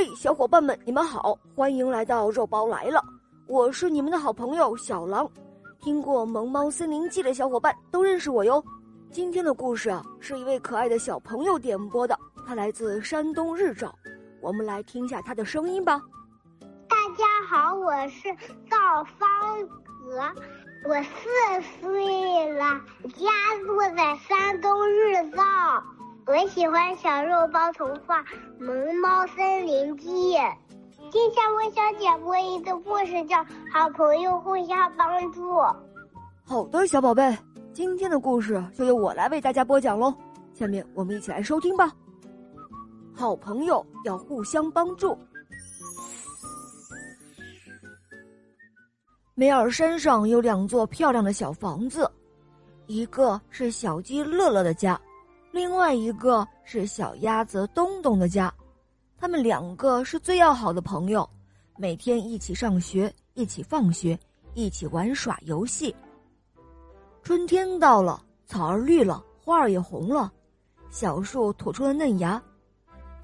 嘿，小伙伴们，你们好，欢迎来到肉包来了，我是你们的好朋友小狼。听过《萌猫森林记》的小伙伴都认识我哟。今天的故事啊，是一位可爱的小朋友点播的，他来自山东日照，我们来听一下他的声音吧。大家好，我是赵方格，我四岁了，家住在山东日照。我喜欢小肉包童话《萌猫森林记》。今天我想讲播一个故事，叫《好朋友互相帮助》。好的，小宝贝，今天的故事就由我来为大家播讲喽。下面我们一起来收听吧。好朋友要互相帮助。梅尔山上有两座漂亮的小房子，一个是小鸡乐乐的家。另外一个是小鸭子东东的家，他们两个是最要好的朋友，每天一起上学，一起放学，一起玩耍游戏。春天到了，草儿绿了，花儿也红了，小树吐出了嫩芽。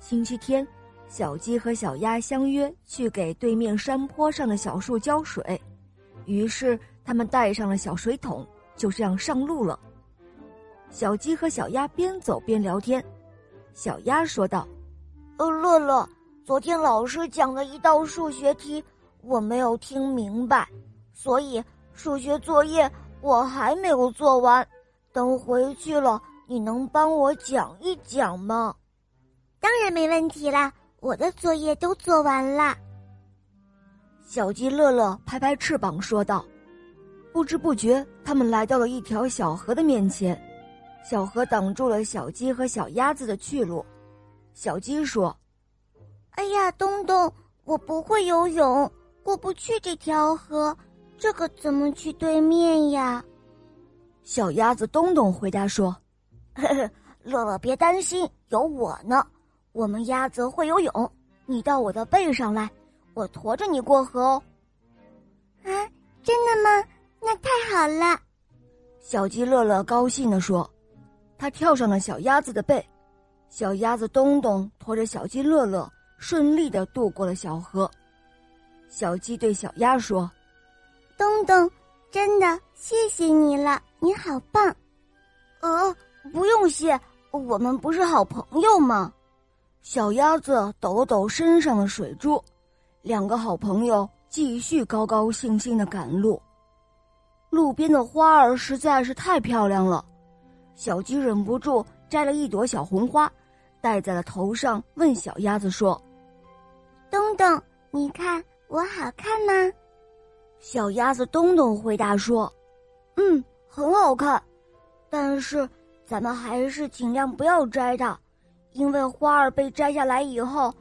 星期天，小鸡和小鸭相约去给对面山坡上的小树浇水，于是他们带上了小水桶，就这样上路了。小鸡和小鸭边走边聊天，小鸭说道：“呃，乐乐，昨天老师讲的一道数学题我没有听明白，所以数学作业我还没有做完。等回去了，你能帮我讲一讲吗？”“当然没问题啦，我的作业都做完了。”小鸡乐乐拍拍翅膀说道。不知不觉，他们来到了一条小河的面前。小河挡住了小鸡和小鸭子的去路。小鸡说：“哎呀，东东，我不会游泳，过不去这条河，这可怎么去对面呀？”小鸭子东东回答说：“呵呵，乐乐别担心，有我呢。我们鸭子会游泳，你到我的背上来，我驮着你过河哦。”啊，真的吗？那太好了！小鸡乐乐高兴地说。他跳上了小鸭子的背，小鸭子东东驮着小鸡乐乐，顺利的渡过了小河。小鸡对小鸭说：“东东，真的谢谢你了，你好棒。”“呃，不用谢，我们不是好朋友吗？”小鸭子抖了抖身上的水珠，两个好朋友继续高高兴兴的赶路。路边的花儿实在是太漂亮了。小鸡忍不住摘了一朵小红花，戴在了头上，问小鸭子说：“东东，你看我好看吗？”小鸭子东东回答说：“嗯，很好看，但是咱们还是尽量不要摘它，因为花儿被摘下来以后，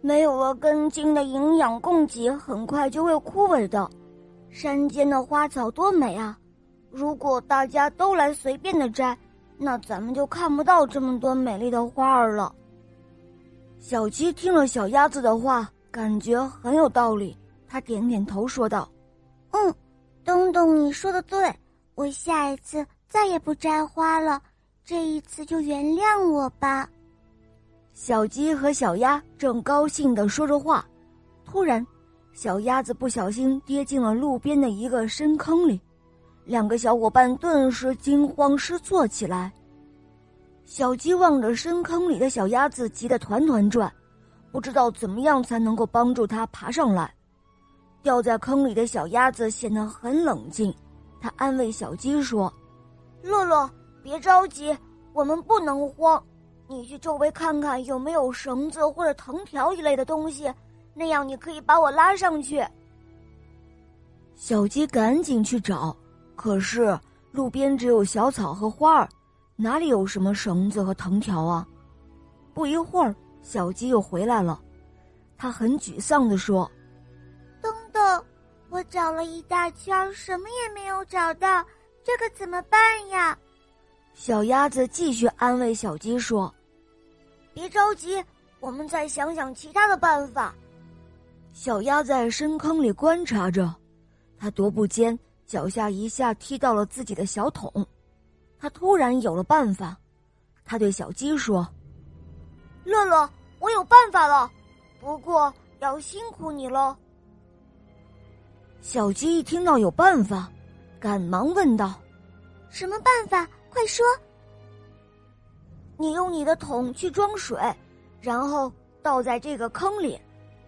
没有了根茎的营养供给，很快就会枯萎的。山间的花草多美啊！如果大家都来随便的摘。”那咱们就看不到这么多美丽的花儿了。小鸡听了小鸭子的话，感觉很有道理。他点点头说道：“嗯，东东，你说的对，我下一次再也不摘花了。这一次就原谅我吧。”小鸡和小鸭正高兴的说着话，突然，小鸭子不小心跌进了路边的一个深坑里。两个小伙伴顿时惊慌失措起来。小鸡望着深坑里的小鸭子，急得团团转，不知道怎么样才能够帮助它爬上来。掉在坑里的小鸭子显得很冷静，他安慰小鸡说：“乐乐，别着急，我们不能慌。你去周围看看有没有绳子或者藤条一类的东西，那样你可以把我拉上去。”小鸡赶紧去找。可是路边只有小草和花儿，哪里有什么绳子和藤条啊？不一会儿，小鸡又回来了，它很沮丧地说：“东东，我找了一大圈，什么也没有找到，这可怎么办呀？”小鸭子继续安慰小鸡说：“别着急，我们再想想其他的办法。”小鸭在深坑里观察着，它踱步间。脚下一下踢到了自己的小桶，他突然有了办法，他对小鸡说：“乐乐，我有办法了，不过要辛苦你喽。小鸡一听到有办法，赶忙问道：“什么办法？快说！”你用你的桶去装水，然后倒在这个坑里。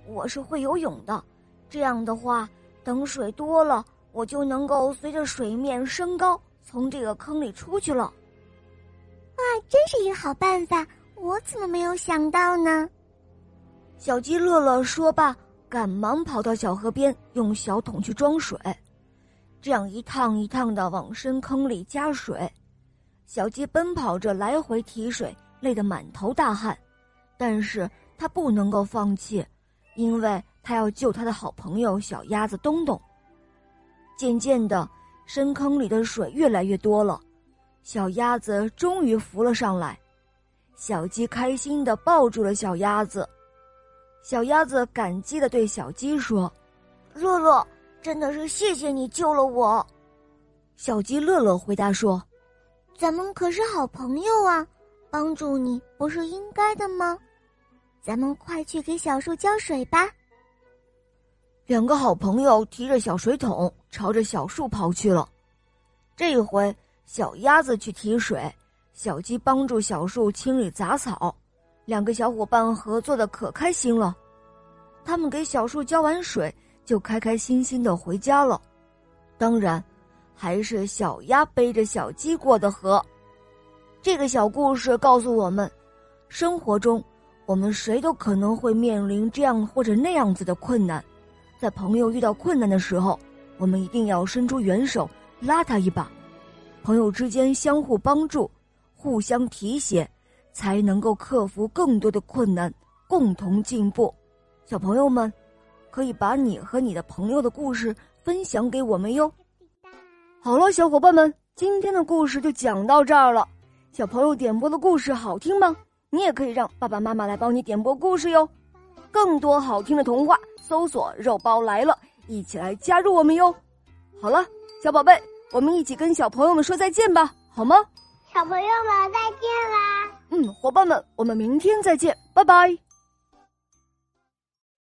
我是会游泳的，这样的话，等水多了，我就能够随着水面升高，从这个坑里出去了。哇，真是一个好办法！我怎么没有想到呢？小鸡乐乐说罢，赶忙跑到小河边，用小桶去装水，这样一趟一趟的往深坑里加水。小鸡奔跑着来回提水，累得满头大汗，但是他不能够放弃，因为他要救他的好朋友小鸭子东东。渐渐的，深坑里的水越来越多了，小鸭子终于浮了上来。小鸡开心的抱住了小鸭子，小鸭子感激的对小鸡说：“乐乐，真的是谢谢你救了我。”小鸡乐乐回答说。咱们可是好朋友啊，帮助你不是应该的吗？咱们快去给小树浇水吧。两个好朋友提着小水桶朝着小树跑去了。这一回，小鸭子去提水，小鸡帮助小树清理杂草，两个小伙伴合作的可开心了。他们给小树浇完水，就开开心心的回家了。当然。还是小鸭背着小鸡过的河。这个小故事告诉我们，生活中我们谁都可能会面临这样或者那样子的困难，在朋友遇到困难的时候，我们一定要伸出援手拉他一把。朋友之间相互帮助，互相提携，才能够克服更多的困难，共同进步。小朋友们，可以把你和你的朋友的故事分享给我们哟。好了，小伙伴们，今天的故事就讲到这儿了。小朋友点播的故事好听吗？你也可以让爸爸妈妈来帮你点播故事哟。更多好听的童话，搜索“肉包来了”，一起来加入我们哟。好了，小宝贝，我们一起跟小朋友们说再见吧，好吗？小朋友们再见啦！嗯，伙伴们，我们明天再见，拜拜。